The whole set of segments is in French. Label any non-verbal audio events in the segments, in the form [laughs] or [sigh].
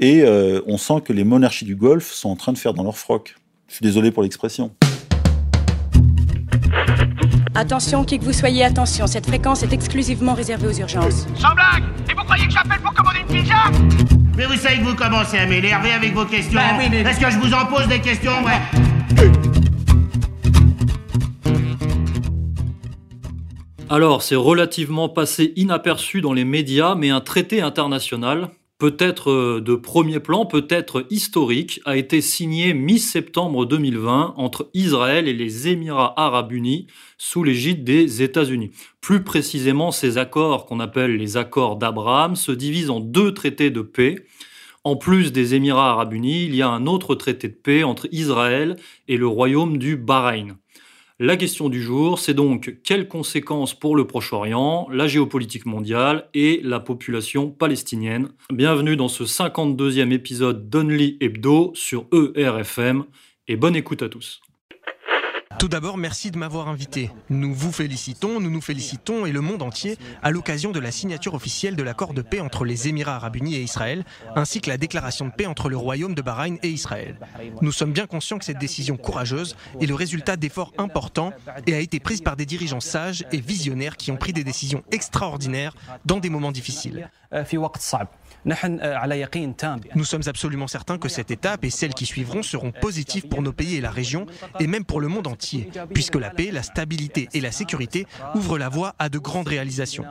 Et on sent que les monarchies du Golfe sont en train de faire dans leur froc. Je suis désolé pour l'expression. Attention, qui que vous soyez, attention, cette fréquence est exclusivement réservée aux urgences. Sans blague Et vous croyez que j'appelle pour commander une pizza? Mais vous savez que vous commencez à m'énerver avec vos questions. Bah Est-ce que je vous en pose des questions, ouais? Alors, c'est relativement passé inaperçu dans les médias, mais un traité international, peut-être euh, de premier plan, peut-être historique, a été signé mi-septembre 2020 entre Israël et les Émirats arabes unis sous l'égide des États-Unis. Plus précisément, ces accords qu'on appelle les accords d'Abraham se divisent en deux traités de paix. En plus des Émirats arabes unis, il y a un autre traité de paix entre Israël et le royaume du Bahreïn. La question du jour, c'est donc quelles conséquences pour le Proche-Orient, la géopolitique mondiale et la population palestinienne? Bienvenue dans ce 52e épisode d'Only Hebdo sur ERFM et bonne écoute à tous. Tout d'abord, merci de m'avoir invité. Nous vous félicitons, nous nous félicitons et le monde entier à l'occasion de la signature officielle de l'accord de paix entre les Émirats arabes unis et Israël, ainsi que la déclaration de paix entre le Royaume de Bahreïn et Israël. Nous sommes bien conscients que cette décision courageuse est le résultat d'efforts importants et a été prise par des dirigeants sages et visionnaires qui ont pris des décisions extraordinaires dans des moments difficiles. Nous sommes absolument certains que cette étape et celles qui suivront seront positives pour nos pays et la région, et même pour le monde entier, puisque la paix, la stabilité et la sécurité ouvrent la voie à de grandes réalisations.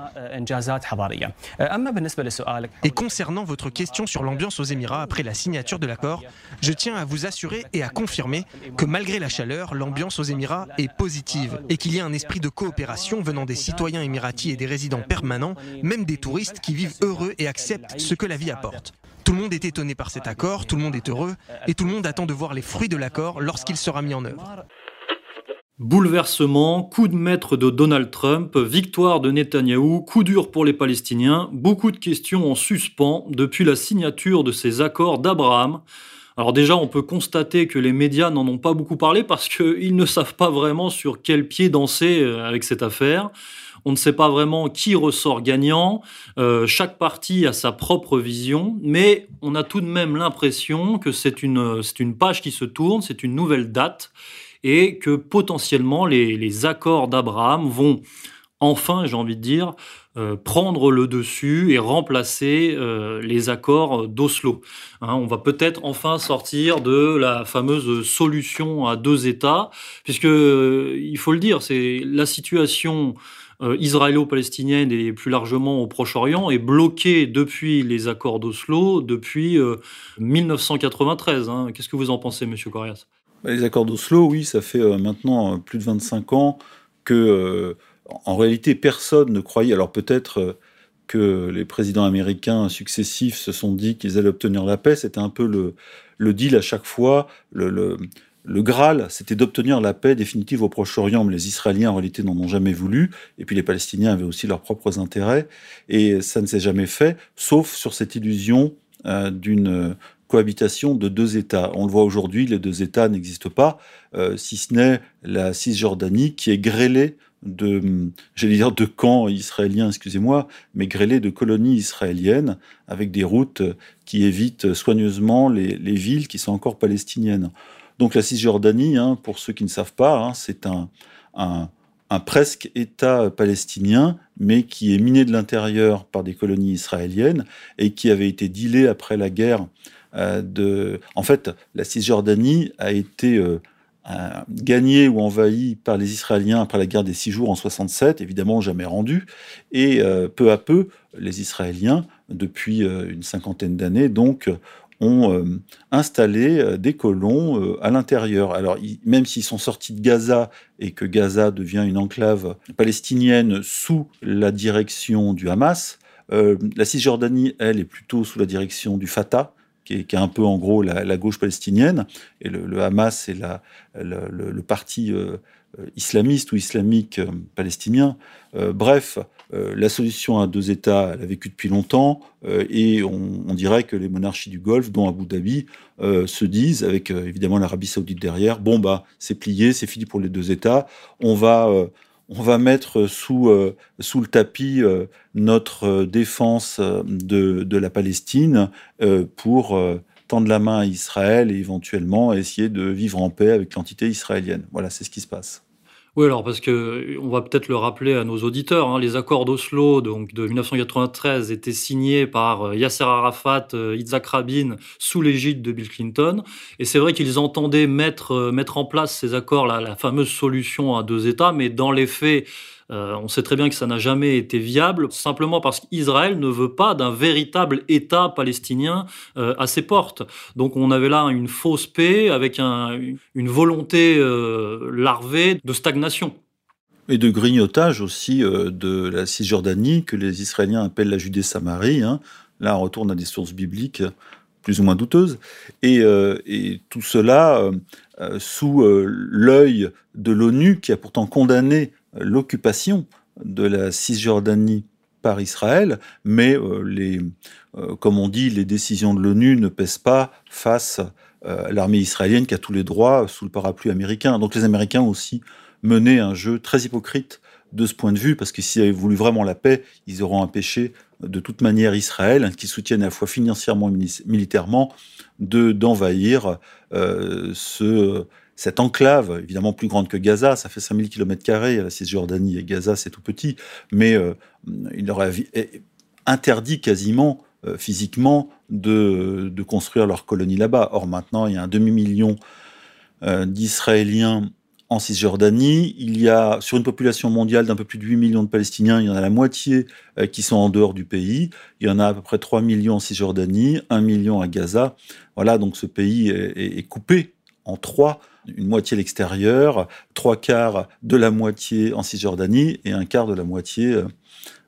Et concernant votre question sur l'ambiance aux Émirats après la signature de l'accord, je tiens à vous assurer et à confirmer que malgré la chaleur, l'ambiance aux Émirats est positive et qu'il y a un esprit de coopération venant des citoyens émiratis et des résidents permanents, même des touristes qui vivent heureux et acceptent ce que la vie apporte. Tout le monde est étonné par cet accord, tout le monde est heureux, et tout le monde attend de voir les fruits de l'accord lorsqu'il sera mis en œuvre. Bouleversement, coup de maître de Donald Trump, victoire de Netanyahou, coup dur pour les Palestiniens, beaucoup de questions en suspens depuis la signature de ces accords d'Abraham. Alors déjà, on peut constater que les médias n'en ont pas beaucoup parlé parce qu'ils [laughs] ne savent pas vraiment sur quel pied danser euh, avec cette affaire. On ne sait pas vraiment qui ressort gagnant. Euh, chaque partie a sa propre vision, mais on a tout de même l'impression que c'est une, c'est une page qui se tourne, c'est une nouvelle date, et que potentiellement les, accords d'Abraham vont enfin, j'ai envie de dire, euh, prendre le dessus et remplacer euh, les accords d'Oslo. Hein, on va peut-être enfin sortir de la fameuse solution à deux États, puisque il faut le dire, c'est la situation euh, israélo-palestinienne et plus largement au Proche-Orient est bloquée depuis les accords d'Oslo, depuis 1993. Hein. Qu'est-ce que vous en pensez, Monsieur Corias? Les accords d'Oslo, oui, ça fait maintenant plus de 25 ans que en réalité, personne ne croyait, alors peut-être euh, que les présidents américains successifs se sont dit qu'ils allaient obtenir la paix, c'était un peu le, deal à chaque fois, le, Graal, c'était d'obtenir la paix définitive au Proche-Orient, mais les Israéliens en réalité n'en ont jamais voulu, et puis les Palestiniens avaient aussi leurs propres intérêts, et ça ne s'est jamais fait, sauf sur cette illusion euh, d'une cohabitation de deux États. On le voit aujourd'hui, les deux États n'existent pas, euh, si ce n'est la Cisjordanie qui est grêlée de, j'allais dire de camps israéliens, excusez-moi, mais grêlés de colonies israéliennes avec des routes qui évitent soigneusement les, villes qui sont encore palestiniennes. Donc la Cisjordanie, hein, pour ceux qui ne savent pas, hein, c'est un, un, presque État palestinien, mais qui est miné de l'intérieur par des colonies israéliennes et qui avait été dealé après la guerre de... En fait, la Cisjordanie a été... Euh, gagné ou envahi par les Israéliens après la guerre des six jours en 67, évidemment jamais rendu, et euh, peu à peu, les Israéliens, depuis euh, une cinquantaine d'années, donc, ont euh, installé des colons à l'intérieur. Alors, même s'ils sont sortis de Gaza et que Gaza devient une enclave palestinienne sous la direction du Hamas, la Cisjordanie, elle, est plutôt sous la direction du Fatah, qui est, un peu en gros la, gauche palestinienne, et le, Hamas, c'est le, parti euh, islamiste ou islamique euh, palestinien. Euh, bref, la solution à deux États, elle a vécu depuis longtemps, et on, dirait que les monarchies du Golfe, dont Abu Dhabi, se disent, avec évidemment l'Arabie saoudite derrière, bon bah c'est plié, c'est fini pour les deux États, on va on va mettre sous, sous le tapis notre défense de, de, la Palestine pour tendre la main à Israël et éventuellement essayer de vivre en paix avec l'entité israélienne. Voilà, c'est ce qui se passe. Oui, alors parce que on va peut-être le rappeler à nos auditeurs, hein, les accords d'Oslo de 1993 étaient signés par euh, Yasser Arafat, euh, Yitzhak Rabin sous l'égide de Bill Clinton, et c'est vrai qu'ils entendaient mettre euh, en place ces accords, la fameuse solution à deux États, mais dans les faits, euh, on sait très bien que ça n'a jamais été viable, simplement parce qu'Israël ne veut pas d'un véritable État palestinien euh, à ses portes. Donc on avait là une fausse paix avec une volonté euh, larvée de stagnation. Et de grignotage aussi de la Cisjordanie, que les Israéliens appellent la Judée-Samarie. Hein. Là, on retourne à des sources bibliques plus ou moins douteuses. Et, et tout cela sous l'œil de l'ONU, qui a pourtant condamné l'occupation de la Cisjordanie par Israël, mais euh, les, euh, comme on dit, les décisions de l'ONU ne pèsent pas face euh, à l'armée israélienne qui a tous les droits sous le parapluie américain. Donc les Américains ont aussi mené un jeu très hypocrite de ce point de vue, parce que s'ils avaient voulu vraiment la paix, ils auront empêché de toute manière Israël, qui soutiennent à la fois financièrement et militairement, de d'envahir ce cette enclave, évidemment plus grande que Gaza, ça fait 5000 km, la Cisjordanie et Gaza, c'est tout petit, mais euh, il leur a interdit quasiment euh, physiquement de, construire leur colonie là-bas. Or maintenant, il y a un demi-million euh, d'Israéliens en Cisjordanie. Il y a, sur une population mondiale d'un peu plus de 8 millions de Palestiniens, il y en a la moitié qui sont en dehors du pays. Il y en a à peu près 3 millions en Cisjordanie, 1 million à Gaza. Voilà, donc ce pays est coupé en trois une moitié l'extérieur, trois quarts de la moitié en Cisjordanie et un quart de la moitié euh,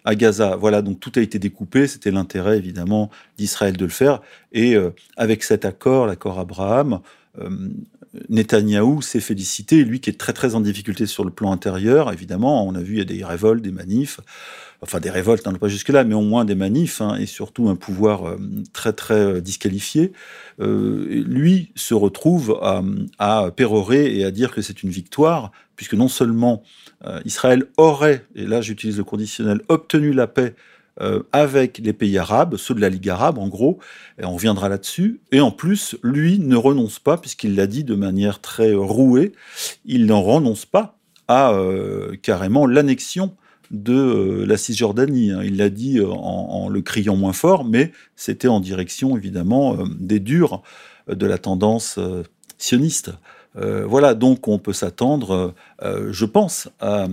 à Gaza. Voilà, donc tout a été découpé. C'était l'intérêt évidemment d'Israël de le faire. Et euh, avec cet accord, l'accord Abraham, euh, Netanyahou s'est félicité, lui qui est très très en difficulté sur le plan intérieur, évidemment, on a vu il y a des révoltes, des manifs, enfin des révoltes, hein, pas jusque-là, mais au moins des manifs, hein, et surtout un pouvoir euh, très très euh, disqualifié, euh, lui se retrouve à, pérorer et à dire que c'est une victoire, puisque non seulement Israël aurait, et là j'utilise le conditionnel, obtenu la paix avec les pays arabes, ceux de la Ligue arabe en gros, et on reviendra là-dessus. Et en plus, lui ne renonce pas, puisqu'il l'a dit de manière très rouée, il n'en renonce pas à carrément l'annexion de euh, la Cisjordanie. Hein. Il l'a dit en, le criant moins fort, mais c'était en direction évidemment des durs de la tendance sioniste. Euh, voilà, donc on peut s'attendre, euh, je pense, à,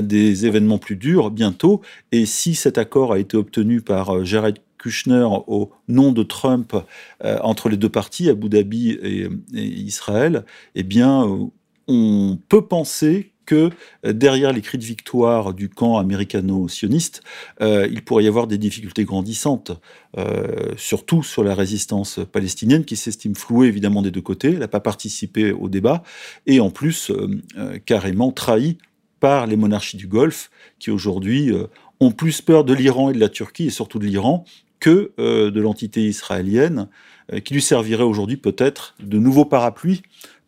des événements plus durs bientôt. Et si cet accord a été obtenu par euh, Jared Kushner au nom de Trump entre les deux parties, Abu Dhabi et Israël, eh bien, on peut penser que euh, derrière les cris de victoire du camp américano-sioniste, euh, il pourrait y avoir des difficultés grandissantes, euh, surtout sur la résistance palestinienne qui s'estime flouée évidemment des deux côtés, elle n'a pas participé au débat, et en plus carrément trahie par les monarchies du Golfe qui aujourd'hui ont plus peur de l'Iran et de la Turquie, et surtout de l'Iran, que de l'entité israélienne, qui lui servirait aujourd'hui peut-être de nouveau parapluie,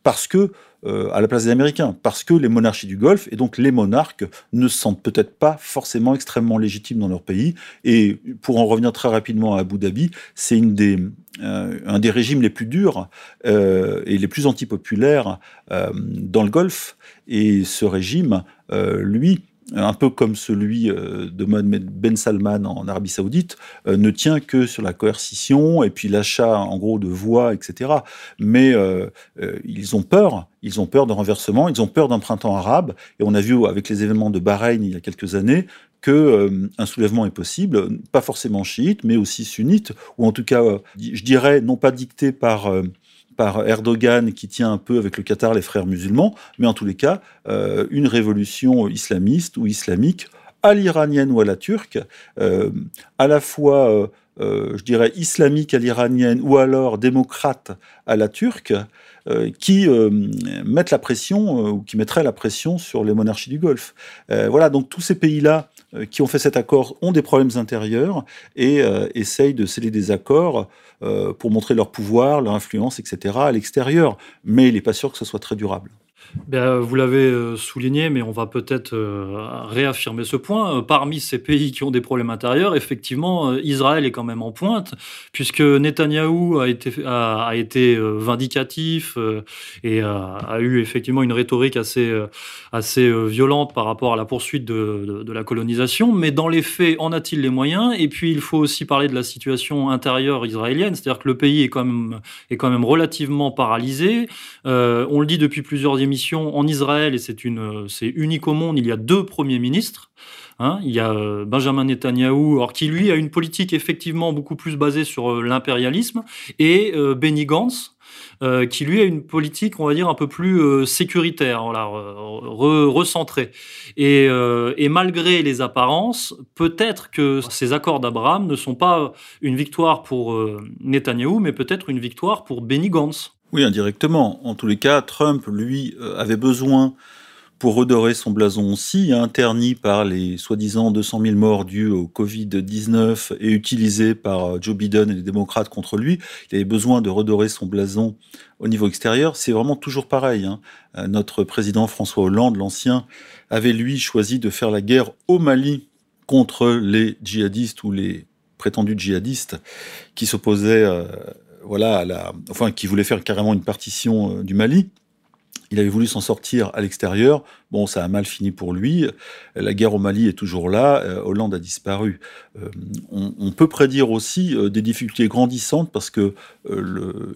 parce que euh, à la place des Américains, parce que les monarchies du Golfe, et donc les monarques, ne se sentent peut-être pas forcément extrêmement légitimes dans leur pays. Et pour en revenir très rapidement à Abu Dhabi, c'est une des, euh, un des régimes les plus durs euh, et les plus antipopulaires dans le Golfe. Et ce régime, lui, un peu comme celui euh, de Mohamed Ben Salman en Arabie Saoudite, euh, ne tient que sur la coercition et puis l'achat en gros de voix, etc. Mais euh, ils ont peur, ils ont peur de renversement, ils ont peur d'un printemps arabe. Et on a vu avec les événements de Bahreïn il y a quelques années que un soulèvement est possible, pas forcément chiite, mais aussi sunnite, ou en tout cas, je dirais, non pas dicté par par Erdogan qui tient un peu avec le Qatar les frères musulmans, mais en tous les cas, euh, une révolution islamiste ou islamique à l'iranienne ou à la turque, euh, à la fois, euh, je dirais, islamique à l'iranienne ou alors démocrate à la turque, qui mettent la pression ou qui mettraient la pression sur les monarchies du Golfe. voilà, donc tous ces pays-là qui ont fait cet accord ont des problèmes intérieurs et essayent de sceller des accords euh, pour montrer leur pouvoir, leur influence, etc. à l'extérieur. Mais il n'est pas sûr que ce soit très durable. Ben, vous l'avez euh, souligné, mais on va peut-être euh, réaffirmer ce point. Euh, parmi ces pays qui ont des problèmes intérieurs, effectivement, Israël est quand même en pointe, puisque Netanyahou a été, vindicatif et a, eu effectivement une rhétorique assez, violente par rapport à la poursuite de, la colonisation. Mais dans les faits, en a-t-il les moyens? Et puis, il faut aussi parler de la situation intérieure israélienne, c'est-à-dire que le pays est quand même, est quand même relativement paralysé. on le dit depuis plusieurs émissions en Israël, et c'est unique au monde, il y a deux premiers ministres. Hein. il y a euh, Benjamin Netanyahou, alors qui lui a une politique effectivement beaucoup plus basée sur euh, l'impérialisme, et euh, Benny Gantz, qui lui a une politique, on va dire, un peu plus sécuritaire, voilà, recentrée. Et, et, malgré les apparences, peut-être que ces accords d'Abraham ne sont pas une victoire pour Netanyahou, mais peut-être une victoire pour Benny Gantz. Oui, indirectement. En tous les cas, Trump, lui, euh, avait besoin, pour redorer son blason aussi, interni par les soi-disant 200 000 morts dus au Covid-19 et utilisés par euh, Joe Biden et les démocrates contre lui, il avait besoin de redorer son blason au niveau extérieur. C'est vraiment toujours pareil. Hein. Euh, notre président François Hollande, l'ancien, avait lui choisi de faire la guerre au Mali contre les djihadistes ou les prétendus djihadistes qui s'opposaient voilà, enfin, qui voulait faire carrément une partition euh, du Mali. Il avait voulu s'en sortir à l'extérieur. Bon, ça a mal fini pour lui. La guerre au Mali est toujours là. Euh, Hollande a disparu. Euh, on, peut prédire aussi des difficultés grandissantes parce que le,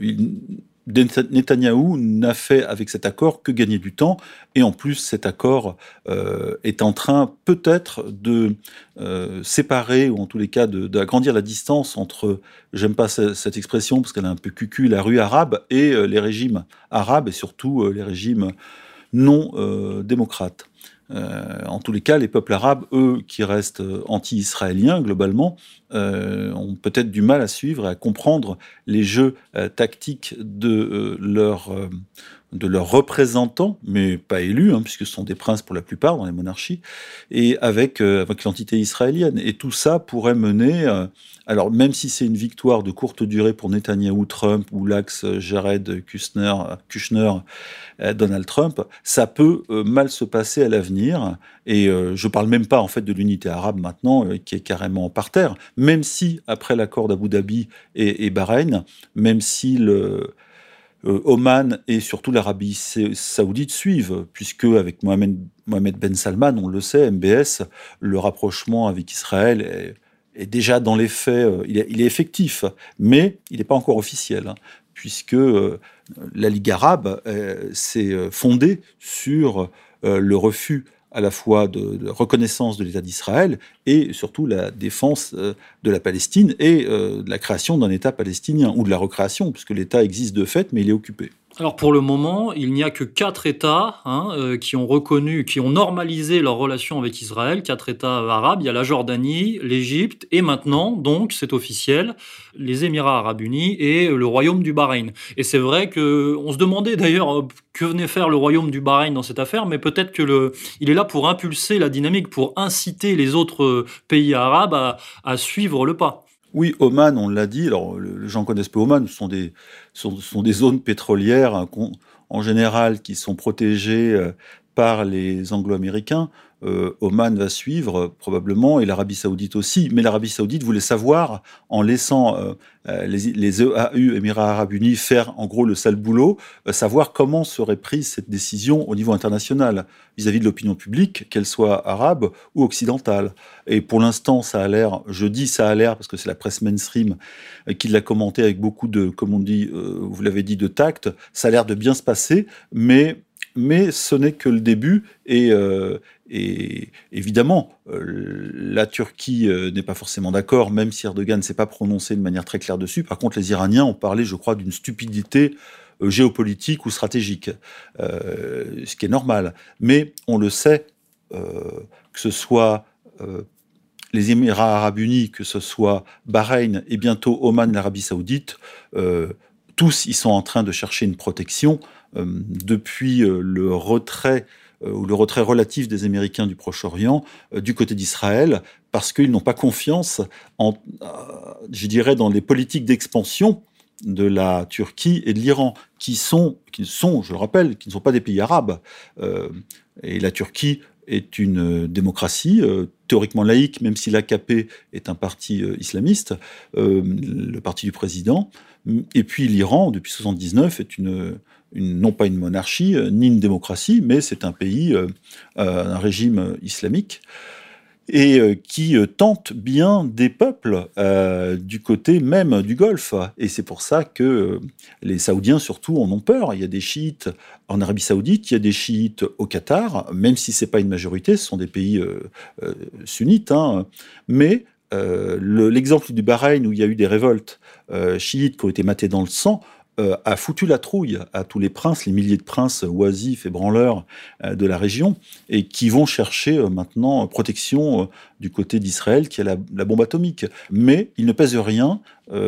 Netanyahou n'a fait avec cet accord que gagner du temps, et en plus cet accord euh, est en train peut-être de euh, séparer, ou en tous les cas d'agrandir la distance entre, j'aime pas cette expression parce qu'elle est un peu cucu, la rue arabe et euh, les régimes arabes, et surtout les régimes non démocrates. En tous les cas, les peuples arabes, eux, qui restent anti-israéliens globalement, euh, ont peut-être du mal à suivre et à comprendre les jeux tactiques de leurs de leurs représentants, mais pas élus, hein, puisque ce sont des princes pour la plupart dans les monarchies, et avec, avec l'entité israélienne. Et tout ça pourrait mener, alors même si c'est une victoire de courte durée pour Netanyahou, Trump ou l'axe Jared Kushner, Kushner euh, Donald Trump, ça peut euh, mal se passer à l'avenir. Et euh, je parle même pas en fait de l'unité arabe maintenant, qui est carrément par terre. Même si après l'accord d'Abu Dhabi et, Bahreïn, même si le Oman et surtout l'Arabie saoudite suivent, puisque avec Mohamed, Ben Salman, on le sait, MBS, le rapprochement avec Israël est, déjà dans les faits, il est, il est effectif, mais il n'est pas encore officiel, hein, puisque la Ligue arabe euh, s'est euh, fondée sur euh, le refus à la fois de, reconnaissance de l'État d'Israël et surtout la défense de la Palestine et de la création d'un État palestinien, ou de la recréation, puisque l'État existe de fait, mais il est occupé. Alors pour le moment, il n'y a que quatre États hein, euh, qui ont reconnu, qui ont normalisé leurs relations avec Israël, quatre États arabes. Il y a la Jordanie, l'Égypte et maintenant, donc c'est officiel, les Émirats arabes unis et le Royaume du Bahreïn. Et c'est vrai que on se demandait d'ailleurs euh, que venait faire le Royaume du Bahreïn dans cette affaire, mais peut-être que il est là pour impulser la dynamique, pour inciter les autres euh, pays arabes à, à suivre le pas. Oui, Oman, on l'a dit. Alors, les gens connaissent peu Oman. Ce sont des, sont, sont des zones pétrolières hein, en général qui sont protégées euh, par les Anglo-Américains. Euh, Oman va suivre probablement et l'Arabie Saoudite aussi. Mais l'Arabie Saoudite voulait savoir, en laissant euh, euh, les, les, EAU, Émirats Arabes Unis, faire en gros le sale boulot, savoir comment serait prise cette décision au niveau international vis-à-vis de l'opinion publique, qu'elle soit arabe ou occidentale. Et pour l'instant, ça a l'air, je dis ça a l'air parce que c'est la presse mainstream qui l'a commenté avec beaucoup de, comme on dit, vous l'avez dit, de tact, ça a l'air de bien se passer, mais mais ce n'est que le début et, euh, évidemment, euh, la Turquie euh, n'est pas forcément d'accord, même si Erdogan ne s'est pas prononcé de manière très claire dessus. Par contre, les Iraniens ont parlé, je crois, d'une stupidité géopolitique ou stratégique, ce qui est normal. Mais on le sait, que ce soit les Émirats arabes unis, que ce soit Bahreïn et bientôt Oman, l'Arabie saoudite, tous ils sont en train de chercher une protection depuis euh, le retrait euh, ou le retrait relatif des Américains du Proche-Orient du côté d'Israël, parce qu'ils n'ont pas confiance, je dirais, dans les politiques d'expansion de la Turquie et de l'Iran, qui sont, qui sont, je le rappelle, qui ne sont pas des pays arabes. et la Turquie est une démocratie théoriquement laïque, même si l'AKP est un parti islamiste, le parti du président. Et puis l'Iran, depuis 1979, est une, non pas une monarchie, ni une démocratie, mais c'est un pays, un régime islamique et euh, qui euh, tente bien des peuples euh, du côté même du Golfe. Et c'est pour ça que les Saoudiens surtout en ont peur. Il y a des chiites en Arabie Saoudite, il y a des chiites au Qatar, même si c'est pas une majorité, ce sont des pays sunnites. Hein. Mais l'exemple du Bahreïn où il y a eu des révoltes chiites qui ont été matées dans le sang, euh, a foutu la trouille à tous les princes, les milliers de princes oisifs et branleurs euh, de la région, et qui vont chercher euh, maintenant protection du côté d'Israël, qui a la, bombe atomique. Mais il ne pèse rien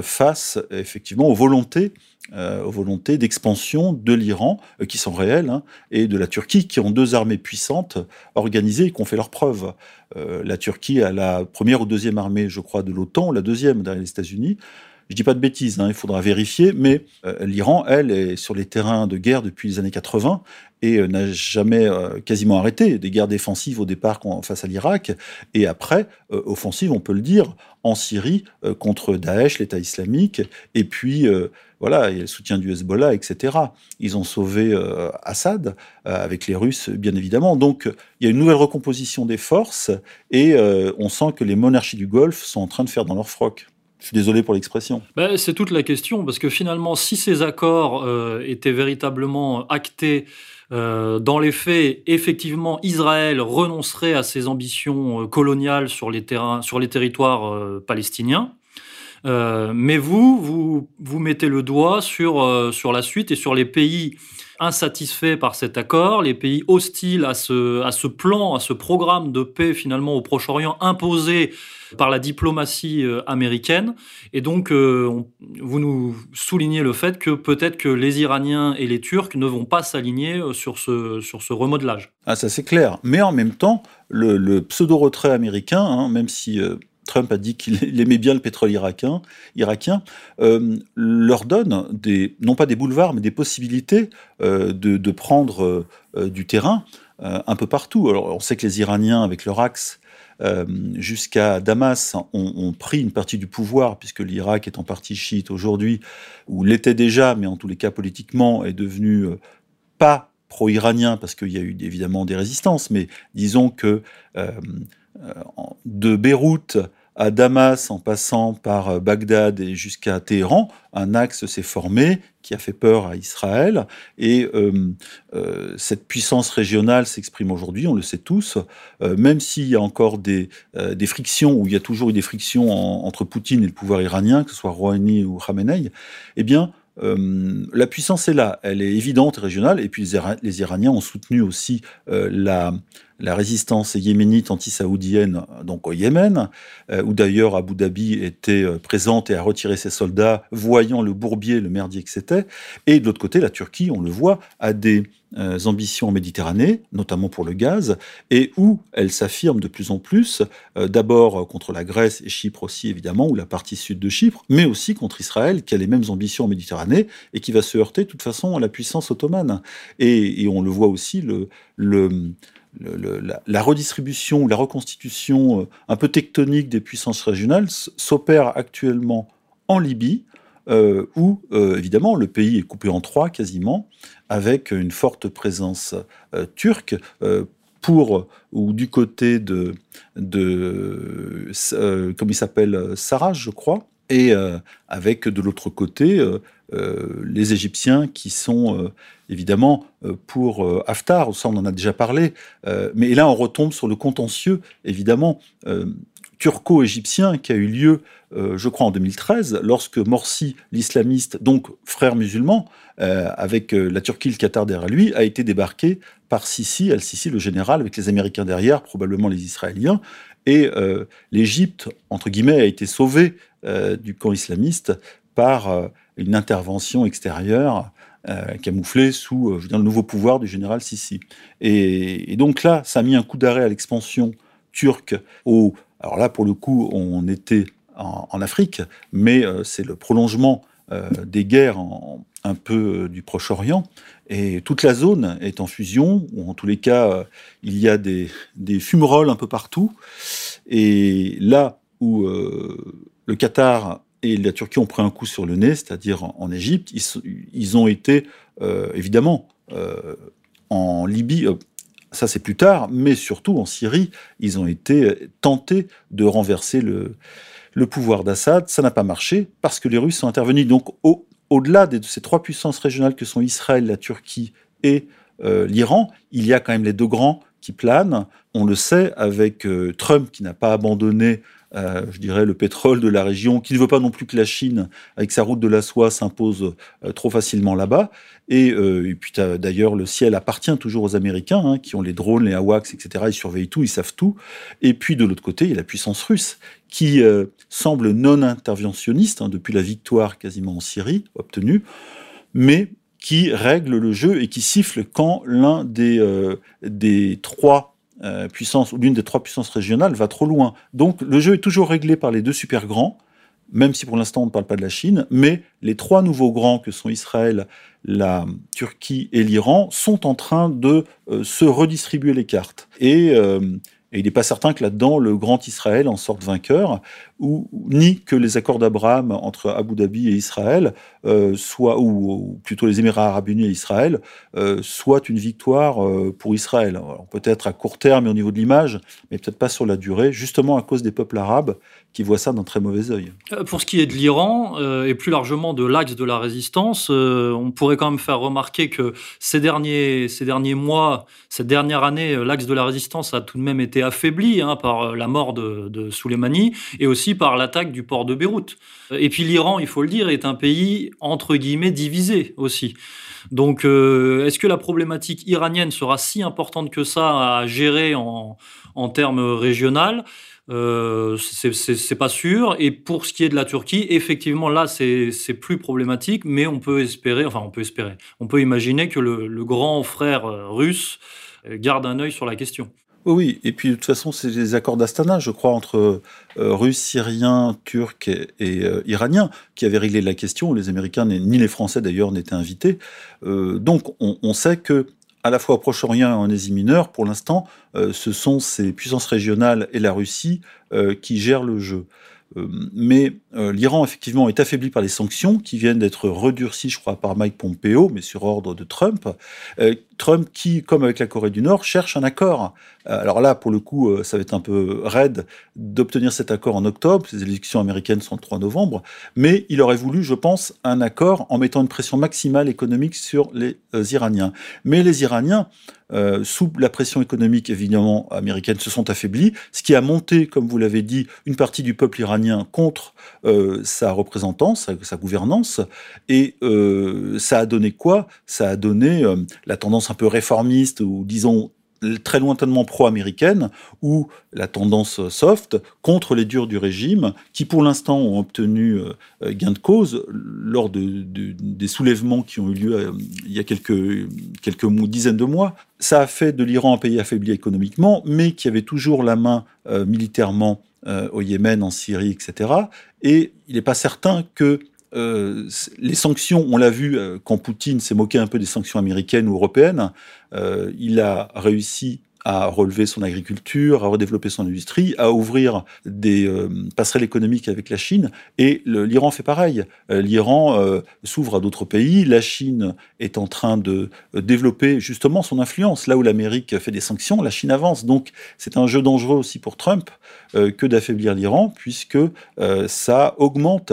face, effectivement, aux volontés aux volontés d'expansion de l'Iran, qui sont réelles, hein, et de la Turquie, qui ont deux armées puissantes, organisées et qui ont fait leurs preuves. la Turquie a la première ou deuxième armée, je crois, de l'OTAN, la deuxième derrière les États-Unis. Je dis pas de bêtises, hein, il faudra vérifier, mais euh, l'Iran, elle, est sur les terrains de guerre depuis les années 80 et euh, n'a jamais euh, quasiment arrêté des guerres défensives au départ face à l'Irak et après offensive, on peut le dire, en Syrie contre Daesh, l'État islamique, et puis voilà, il y a le soutien du Hezbollah, etc. Ils ont sauvé Assad avec les Russes, bien évidemment. Donc il y a une nouvelle recomposition des forces et on sent que les monarchies du Golfe sont en train de faire dans leur froc. Je suis désolé pour l'expression. Ben, c'est toute la question, parce que finalement, si ces accords euh, étaient véritablement actés euh, dans les faits, effectivement, Israël renoncerait à ses ambitions euh, coloniales sur les, terrains, sur les territoires palestiniens. Mais vous, vous, vous mettez le doigt sur, sur la suite et sur les pays insatisfaits par cet accord, les pays hostiles à ce, à ce plan, à ce programme de paix finalement au Proche-Orient imposé par la diplomatie euh, américaine. Et donc, euh, vous nous soulignez le fait que peut-être que les Iraniens et les Turcs ne vont pas s'aligner euh, sur ce, sur ce remodelage. Ah, ça c'est clair. Mais en même temps, le, pseudo-retrait américain, hein, même si Trump a dit qu'il [laughs] aimait bien le pétrole irakien, irakien leur donne non pas des boulevards, mais des possibilités de, de, prendre du terrain un peu partout. Alors, on sait que les Iraniens, avec leur axe, euh, jusqu'à Damas ont, pris une partie du pouvoir, puisque l'Irak est en partie chiite aujourd'hui, ou l'était déjà, mais en tous les cas politiquement est devenu euh, pas pro-iranien, parce qu'il y a eu évidemment des résistances, mais disons que euh, de Beyrouth à Damas, en passant par euh, Bagdad et jusqu'à Téhéran, un axe s'est formé qui a fait peur à Israël. Et euh, euh, cette puissance régionale s'exprime aujourd'hui, on le sait tous, même s'il y a encore des, des, frictions, ou il y a toujours eu des frictions entre Poutine et le pouvoir iranien, que ce soit Rouhani ou Khamenei, eh bien, la puissance est là, elle est évidente régionale, et puis les, Iraniens ont soutenu aussi la, la résistance yéménite anti-saoudienne donc au Yémen, euh, où d'ailleurs Abu Dhabi était euh, présente et a retiré ses soldats, voyant le bourbier, le merdier que c'était. Et de l'autre côté, la Turquie, on le voit, a des ambitions en Méditerranée, notamment pour le gaz, et où elle s'affirme de plus en plus, d'abord contre la Grèce et Chypre aussi évidemment, ou la partie sud de Chypre, mais aussi contre Israël, qui a les mêmes ambitions en Méditerranée et qui va se heurter de toute façon à la puissance ottomane. Et, on le voit aussi, le la, redistribution, la reconstitution euh, un peu tectonique des puissances régionales s'opère actuellement en Libye, euh, où euh, évidemment le pays est coupé en trois quasiment, avec une forte présence turque pour ou du côté de, comment il s'appelle Sarraj, je crois, et avec de l'autre côté les Égyptiens qui sont évidemment euh, pour euh, Haftar, ça on en a déjà parlé, euh, mais là on retombe sur le contentieux, évidemment, turco-égyptien qui a eu lieu, je crois, en 2013, lorsque Morsi, l'islamiste, donc frère musulman, avec la Turquie, le Qatar derrière lui, a été débarqué par Sisi, Al-Sisi, le général, avec les Américains derrière, probablement les Israéliens, et l'Égypte, entre guillemets, a été sauvée du camp islamiste par une intervention extérieure euh, camouflé sous euh, le nouveau pouvoir du général Sissi. Et, donc là, ça a mis un coup d'arrêt à l'expansion turque. Au, alors là, pour le coup, on était en, Afrique, mais euh, c'est le prolongement des guerres un peu du Proche-Orient. Et toute la zone est en fusion, ou en tous les cas, il y a des, fumerolles un peu partout. Et là où le Qatar et la Turquie ont pris un coup sur le nez, c'est-à-dire en, Égypte. Ils, ont été, euh, évidemment, euh, en Libye, euh, ça c'est plus tard, mais surtout en Syrie, ils ont été tentés de renverser le, pouvoir d'Assad. Ça n'a pas marché parce que les Russes sont intervenus. Donc au, au-delà de ces trois puissances régionales que sont Israël, la Turquie et l'Iran, il y a quand même les deux grands qui planent. On le sait avec Trump qui n'a pas abandonné euh, je dirais, le pétrole de la région, qui ne veut pas non plus que la Chine, avec sa route de la soie, s'impose euh, trop facilement là-bas. Et, euh, puis d'ailleurs, le ciel appartient toujours aux Américains, hein, qui ont les drones, les AWACS, etc. Ils surveillent tout, ils savent tout. Et puis de l'autre côté, il y a la puissance russe, qui semble non interventionniste hein, depuis la victoire quasiment en Syrie obtenue, mais qui règle le jeu et qui siffle quand l'un des, des trois euh, puissance ou l'une des trois puissances régionales va trop loin. Donc le jeu est toujours réglé par les deux super grands, même si pour l'instant on ne parle pas de la Chine, mais les trois nouveaux grands que sont Israël, la Turquie et l'Iran sont en train de euh, se redistribuer les cartes. Et euh, et il n'est pas certain que là-dedans, le grand Israël en sorte vainqueur, ou, ni que les accords d'Abraham entre Abu Dhabi et Israël, euh, soit, ou, plutôt les Émirats arabes unis et Israël, euh, soient une victoire euh, pour Israël. Peut-être à court terme et au niveau de l'image, mais peut-être pas sur la durée, justement à cause des peuples arabes qui voient ça d'un très mauvais œil. Euh, pour ce qui est de l'Iran, euh, et plus largement de l'axe de la résistance, euh, on pourrait quand même faire remarquer que ces derniers, ces derniers mois, cette dernière année, l'axe de la résistance a tout de même été affaibli hein, par la mort de, de Soleimani et aussi par l'attaque du port de Beyrouth. Et puis l'Iran, il faut le dire, est un pays entre guillemets divisé aussi. Donc, est-ce que la problématique iranienne sera si importante que ça à gérer en, en termes régionaux euh, c'est pas sûr. Et pour ce qui est de la Turquie, effectivement, là, c'est plus problématique, mais on peut espérer, enfin, on peut espérer, on peut imaginer que le, grand frère euh, russe euh, garde un œil sur la question. Oui, et puis de toute façon, c'est les accords d'Astana, je crois, entre Russes, Syriens, Turcs et, Iraniens qui avaient réglé la question. Les Américains, ni les Français d'ailleurs, n'étaient invités. donc, on, on, sait que à la fois au Proche-Orient et en Asie mineure, pour l'instant, euh, ce sont ces puissances régionales et la Russie euh, qui gèrent le jeu. Euh, mais l'Iran, effectivement, est affaibli par les sanctions qui viennent d'être redurcies, je crois, par Mike Pompeo, mais sur ordre de Trump. Trump qui, comme avec la Corée du Nord, cherche un accord. Alors là, pour le coup, ça va être un peu raide d'obtenir cet accord en octobre. Les élections américaines sont le 3 novembre. Mais il aurait voulu, je pense, un accord en mettant une pression maximale économique sur les Iraniens. Mais les Iraniens euh, sous la pression économique évidemment américaine, se sont affaiblis, ce qui a monté, comme vous l'avez dit, une partie du peuple iranien contre euh, sa représentance, sa, gouvernance, et euh, ça a donné quoi? Ça a donné la tendance un peu réformiste, ou disons très lointainement pro-américaine ou la tendance soft contre les durs du régime qui pour l'instant ont obtenu euh, gain de cause lors de, des soulèvements qui ont eu lieu euh, il y a quelques, quelques dizaines de mois. Ça a fait de l'Iran un pays affaibli économiquement mais qui avait toujours la main euh, militairement au Yémen, en Syrie, etc. Et il n'est pas certain que euh, les sanctions, on l'a vu euh, quand Poutine s'est moqué un peu des sanctions américaines ou européennes, euh, il a réussi à relever son agriculture, à redévelopper son industrie, à ouvrir des passerelles économiques avec la Chine. Et l'Iran fait pareil. L'Iran s'ouvre à d'autres pays. La Chine est en train de développer justement son influence. Là où l'Amérique fait des sanctions, la Chine avance. Donc c'est un jeu dangereux aussi pour Trump que d'affaiblir l'Iran, puisque ça augmente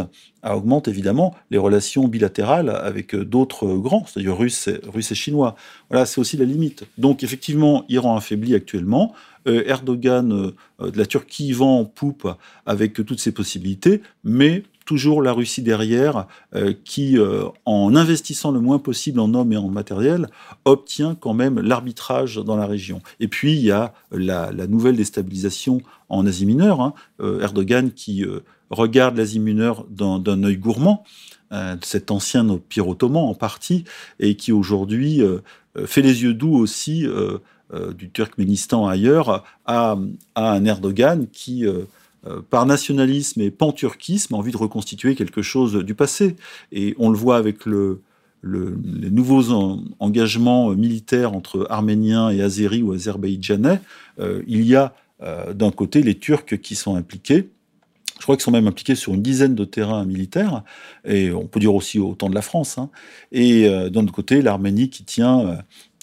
augmente évidemment les relations bilatérales avec d'autres grands, c'est-à-dire russes, russes et chinois. Voilà, c'est aussi la limite. Donc effectivement, Iran affaibli actuellement. Euh, Erdogan euh, de la Turquie vend en poupe avec toutes ses possibilités, mais toujours la Russie derrière, euh, qui, en investissant le moins possible en hommes et en matériel, obtient quand même l'arbitrage dans la région. Et puis, il y a la, nouvelle déstabilisation en Asie mineure, hein. Erdogan qui regarde l'Asie mineure d'un œil gourmand, cet ancien empire ottoman en partie, et qui aujourd'hui fait les yeux doux aussi euh, du Turkménistan ailleurs à, un Erdogan qui euh, par nationalisme et pan-turquisme, envie de reconstituer quelque chose du passé. Et on le voit avec le, les nouveaux engagements militaires entre Arméniens et Azéris ou Azerbaïdjanais. il y a d'un côté les Turcs qui sont impliqués, je crois qu'ils sont même impliqués sur une dizaine de terrains militaires, et on peut dire aussi autant de la France. Hein. Et d'un autre côté, l'Arménie qui tient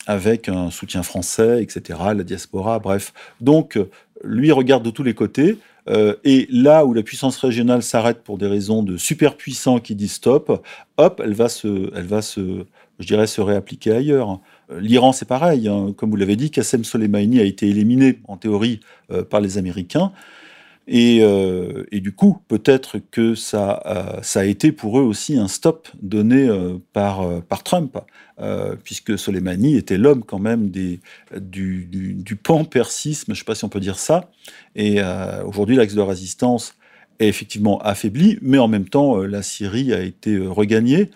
avec un soutien français, etc., la diaspora, bref. Donc, lui regarde de tous les côtés, euh, et là où la puissance régionale s'arrête pour des raisons de superpuissants qui disent stop, hop, elle va se, elle va se, je dirais, se réappliquer ailleurs. Euh, L'Iran, c'est pareil. Hein. Comme vous l'avez dit, Qassem Soleimani a été éliminé, en théorie, euh, par les Américains. Euh, et, du coup, peut-être que ça, euh, ça a été pour eux aussi un stop donné euh, par, Trump, puisque Soleimani était l'homme quand même du, pan-persisme, je ne sais pas si on peut dire ça. Et aujourd'hui, l'axe de résistance est effectivement affaibli, mais en même temps, la Syrie a été regagnée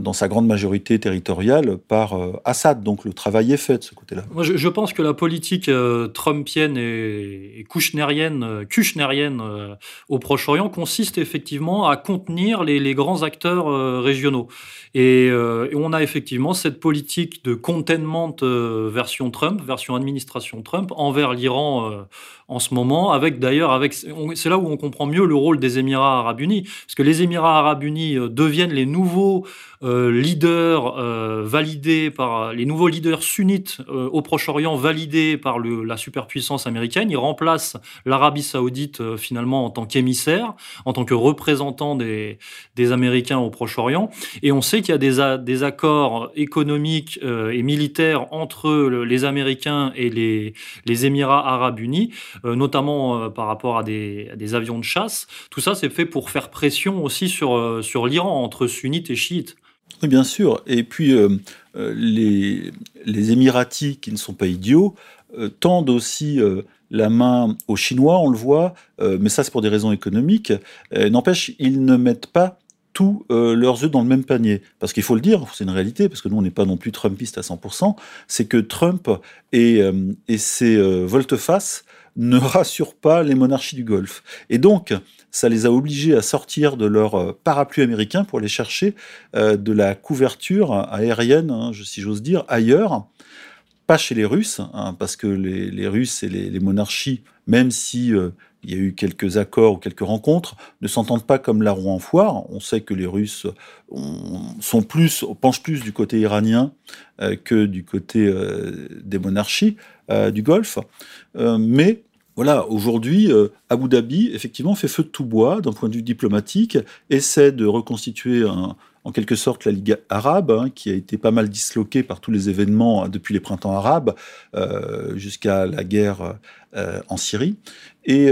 dans sa grande majorité territoriale par euh, Assad. Donc le travail est fait de ce côté-là. Je, pense que la politique euh, trumpienne et, et kushnerienne, euh, au Proche-Orient consiste effectivement à contenir les, grands acteurs régionaux. Et, on a effectivement cette politique de containment version Trump, version administration Trump, envers l'Iran en ce moment, avec d'ailleurs, avec, c'est là où on comprend mieux le rôle des Émirats arabes unis, parce que les Émirats arabes unis deviennent les nouveaux euh, leaders euh, validés par les nouveaux leaders sunnites euh, au Proche-Orient validés par la superpuissance américaine. Ils remplacent l'Arabie saoudite finalement en tant qu'émissaire, en tant que représentant des, Américains au Proche-Orient. Et on sait qu'il y a des, accords économiques et militaires entre les Américains et les Émirats arabes unis, notamment par rapport à des, avions de chasse. Tout ça, c'est fait pour faire pression aussi sur, sur l'Iran, entre sunnites et chiites. Oui, bien sûr. Et puis, euh, euh, les, les, Émiratis, qui ne sont pas idiots, euh, tendent aussi la main aux Chinois, on le voit, mais ça, c'est pour des raisons économiques. N'empêche, ils ne mettent pas tous leurs œufs dans le même panier. Parce qu'il faut le dire, c'est une réalité, parce que nous, on n'est pas non plus Trumpistes à 100%, c'est que Trump et, et ses volte-face ne rassurent pas les monarchies du Golfe. Et donc, ça les a obligés à sortir de leur euh, parapluie américain pour aller chercher euh, de la couverture aérienne, hein, si j'ose dire, ailleurs. Pas chez les Russes, hein, parce que les, Russes et les, monarchies, même si euh, il y a eu quelques accords ou quelques rencontres, ne s'entendent pas comme la roue en foire. On sait que les Russes sont plus, penchent plus du côté iranien que du côté des monarchies du Golfe. mais voilà, aujourd'hui, euh, Abu Dhabi, effectivement, fait feu de tout bois d'un point de vue diplomatique, essaie de reconstituer en quelque sorte la Ligue arabe, hein, qui a été pas mal disloquée par tous les événements hein, depuis les printemps arabes euh, jusqu'à la guerre euh, en Syrie. Et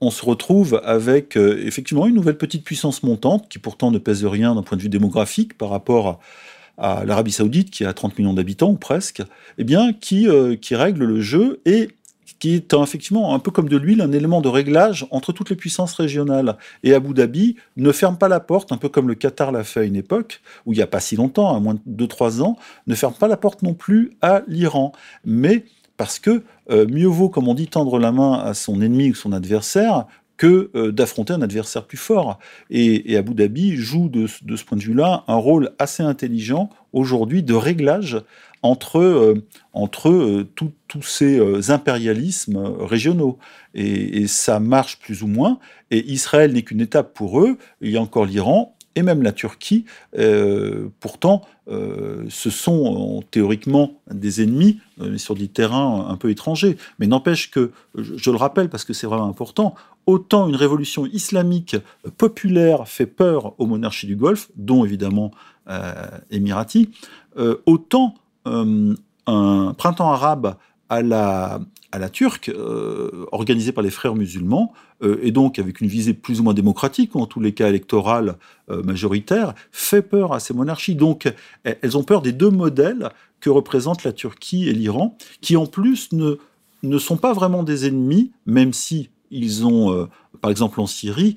on se retrouve avec effectivement une nouvelle petite puissance montante, qui pourtant ne pèse rien d'un point de vue démographique par rapport à, l'Arabie saoudite, qui a 30 millions d'habitants, ou presque, eh bien, qui, qui règle le jeu et qui est effectivement un peu comme de l'huile, un élément de réglage entre toutes les puissances régionales. Et Abu Dhabi ne ferme pas la porte, un peu comme le Qatar l'a fait à une époque, où il n'y a pas si longtemps, à moins de 2-3 ans, ne ferme pas la porte non plus à l'Iran. Mais parce que euh, mieux vaut, comme on dit, tendre la main à son ennemi ou son adversaire que euh, d'affronter un adversaire plus fort. Et, Abu Dhabi joue de ce point de vue-là un rôle assez intelligent aujourd'hui de réglage entre, euh, entre euh, tous ces euh, impérialismes régionaux. Et, ça marche plus ou moins. Et Israël n'est qu'une étape pour eux. Il y a encore l'Iran et même la Turquie. pourtant, ce sont théoriquement des ennemis sur des terrains un peu étrangers. Mais n'empêche que, je, le rappelle parce que c'est vraiment important, autant une révolution islamique populaire fait peur aux monarchies du Golfe, dont évidemment Émirati, autant euh, un printemps arabe à la, à la turque, euh, organisé par les frères musulmans, euh, et donc avec une visée plus ou moins démocratique, ou en tous les cas électorale majoritaire, fait peur à ces monarchies. Donc elles ont peur des deux modèles que représentent la Turquie et l'Iran, qui en plus ne, ne sont pas vraiment des ennemis, même si ils ont par exemple en Syrie,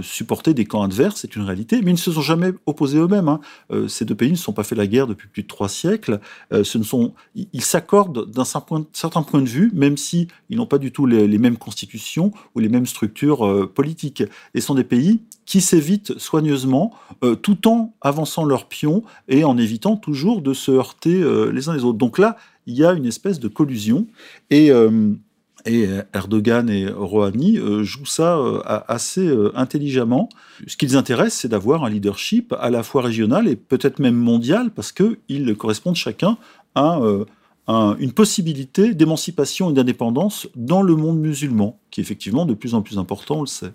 supporter des camps adverses, c'est une réalité, mais ils ne se sont jamais opposés eux-mêmes. Hein. ces deux pays ne se sont pas fait la guerre depuis plus de trois siècles. sont, ils s'accordent d'un certain point de vue, même si ils n'ont pas du tout les, mêmes constitutions ou les mêmes structures politiques. Et sont des pays qui s'évitent soigneusement, tout en avançant leurs pions et en évitant toujours de se heurter les uns les autres. Donc là, il y a une espèce de collusion. Et, euh, et Erdogan et Rouhani euh, jouent ça euh, assez intelligemment. Ce qui les intéresse, c'est d'avoir un leadership à la fois régional et peut-être même mondial, parce qu'ils correspondent chacun à une possibilité d'émancipation et d'indépendance dans le monde musulman, qui est effectivement de plus en plus important, on le sait.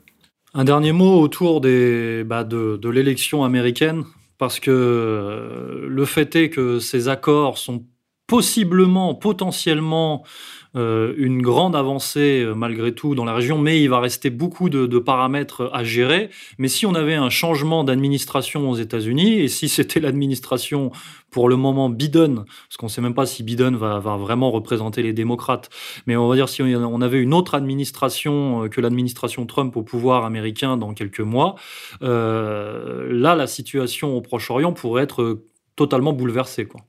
Un dernier mot autour bah, de, de l'élection américaine, parce que le fait est que ces accords sont possiblement, potentiellement euh, une grande avancée euh, malgré tout dans la région, mais il va rester beaucoup de, paramètres à gérer. Mais si on avait un changement d'administration aux États-Unis, et si c'était [laughs] l'administration pour le moment Biden, parce qu'on ne sait même pas si Biden va, vraiment représenter les démocrates, mais on va dire si on avait une autre administration euh, que l'administration Trump au pouvoir américain dans quelques mois, là la situation au Proche-Orient pourrait être totalement bouleversée. Quoi.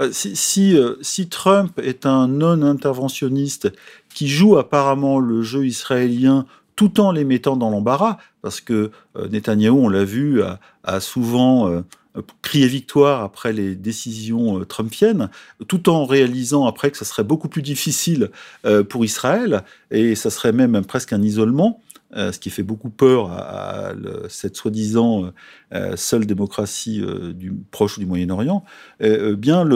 Euh, si, euh, si, Trump est un non-interventionniste qui joue apparemment le jeu israélien tout en les mettant dans l'embarras, parce que euh, Netanyahou, on l'a vu, a, souvent crié victoire après les décisions trumpiennes, tout en réalisant après que ça serait beaucoup plus difficile pour Israël, et ça serait même presque un isolement. Euh, ce qui fait beaucoup peur à, cette soi-disant euh, euh, seule démocratie du Proche ou du Moyen-Orient, bien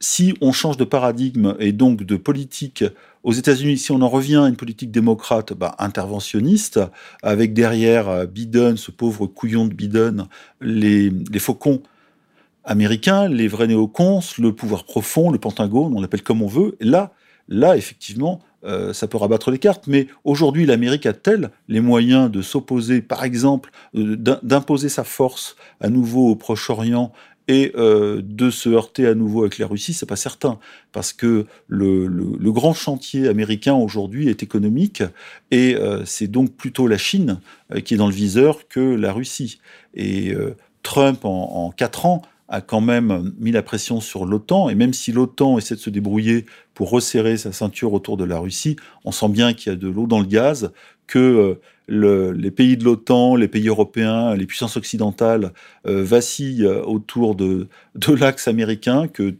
si on change de paradigme et donc de politique aux États-Unis, si on en revient à une politique démocrate bah, interventionniste, avec derrière Biden, ce pauvre couillon de Biden, les, les faucons américains, les vrais néocons, le pouvoir profond, le Pentagone, on l'appelle comme on veut, là, là, effectivement, euh, ça peut rabattre les cartes, mais aujourd'hui l'Amérique a-t-elle les moyens de s'opposer, par exemple, euh, d'imposer sa force à nouveau au Proche-Orient et euh, de se heurter à nouveau avec la Russie, c'est pas certain, parce que le, grand chantier américain aujourd'hui est économique, et c'est donc plutôt la Chine qui est dans le viseur que la Russie. Et Trump, en, en quatre ans, a quand même mis la pression sur l'OTAN, et même si l'OTAN essaie de se débrouiller pour resserrer sa ceinture autour de la Russie, on sent bien qu'il y a de l'eau dans le gaz, que euh, les pays de l'OTAN, les pays européens, les puissances occidentales euh, vacillent autour de, de l'axe américain, que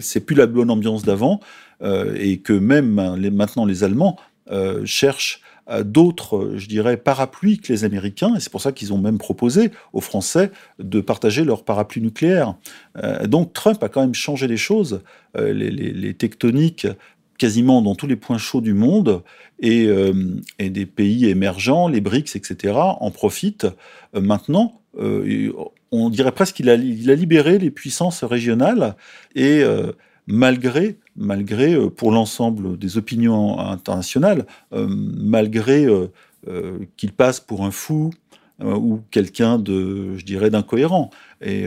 c'est plus la bonne ambiance d'avant, euh, et que même maintenant les Allemands cherchent d'autres, je dirais, parapluies que les Américains, et c'est pour ça qu'ils ont même proposé aux Français de partager leur parapluie nucléaire. Euh, donc Trump a quand même changé les choses, euh, les, tectoniques quasiment dans tous les points chauds du monde, et, euh, des pays émergents, les BRICS, etc., en profitent. maintenant, on dirait presque qu'il a, a libéré les puissances régionales, et malgré, malgré euh, pour l'ensemble des opinions internationales, euh, malgré euh, qu'il passe pour un fou ou quelqu'un je dirais, d'incohérent. Et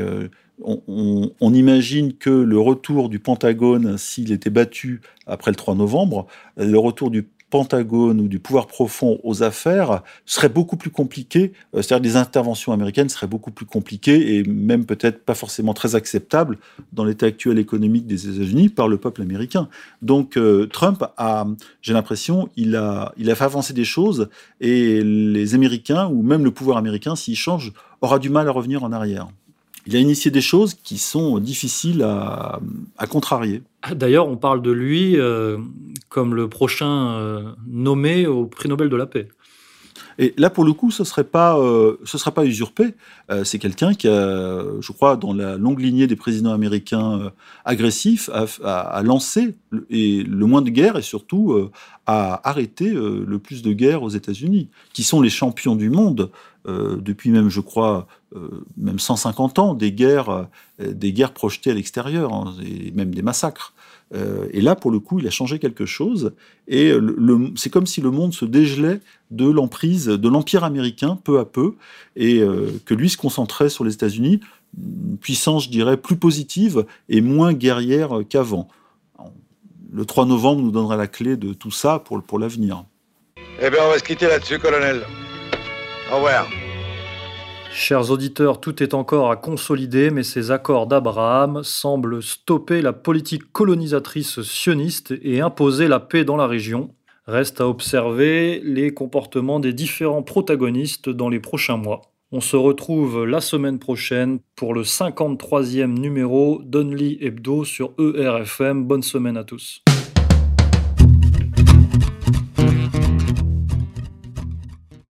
on, on, imagine que le retour du Pentagone, s'il était battu après le 3 novembre, le retour du Pentagone ou du pouvoir profond aux affaires serait beaucoup plus compliqué, euh, c'est-à-dire des interventions américaines seraient beaucoup plus compliquées et même peut-être pas forcément très acceptables dans l'état actuel économique des États-Unis par le peuple américain. Donc euh, Trump a, j'ai l'impression, il a, il a fait avancer des choses et les Américains ou même le pouvoir américain, s'il change, aura du mal à revenir en arrière il a initié des choses qui sont difficiles à, contrarier. D'ailleurs, on parle de lui euh, comme le prochain euh, nommé au prix Nobel de la paix. Et là, pour le coup, ce ne serait pas, euh, ce sera pas usurpé. c'est quelqu'un qui a, je crois, dans la longue lignée des présidents américains agressifs, a, lancé le, et le moins de guerres et surtout a arrêté le plus de guerres aux États-Unis, qui sont les champions du monde depuis même, je crois, euh, même 150 ans, des guerres, euh, des guerres projetées à l'extérieur, hein, et même des massacres. Euh, et là, pour le coup, il a changé quelque chose, et c'est comme si le monde se dégelait de l'emprise de l'empire américain peu à peu, et que lui se concentrait sur les États-Unis, une puissance, je dirais, plus positive et moins guerrière qu'avant. Le 3 novembre nous donnera la clé de tout ça pour, pour l'avenir. Eh bien, on va se quitter là-dessus, colonel. Revoir. Chers auditeurs, tout est encore à consolider, mais ces accords d'Abraham semblent stopper la politique colonisatrice sioniste et imposer la paix dans la région. Reste à observer les comportements des différents protagonistes dans les prochains mois. On se retrouve la semaine prochaine pour le 53e numéro d'Only Hebdo sur ERFM. Bonne semaine à tous.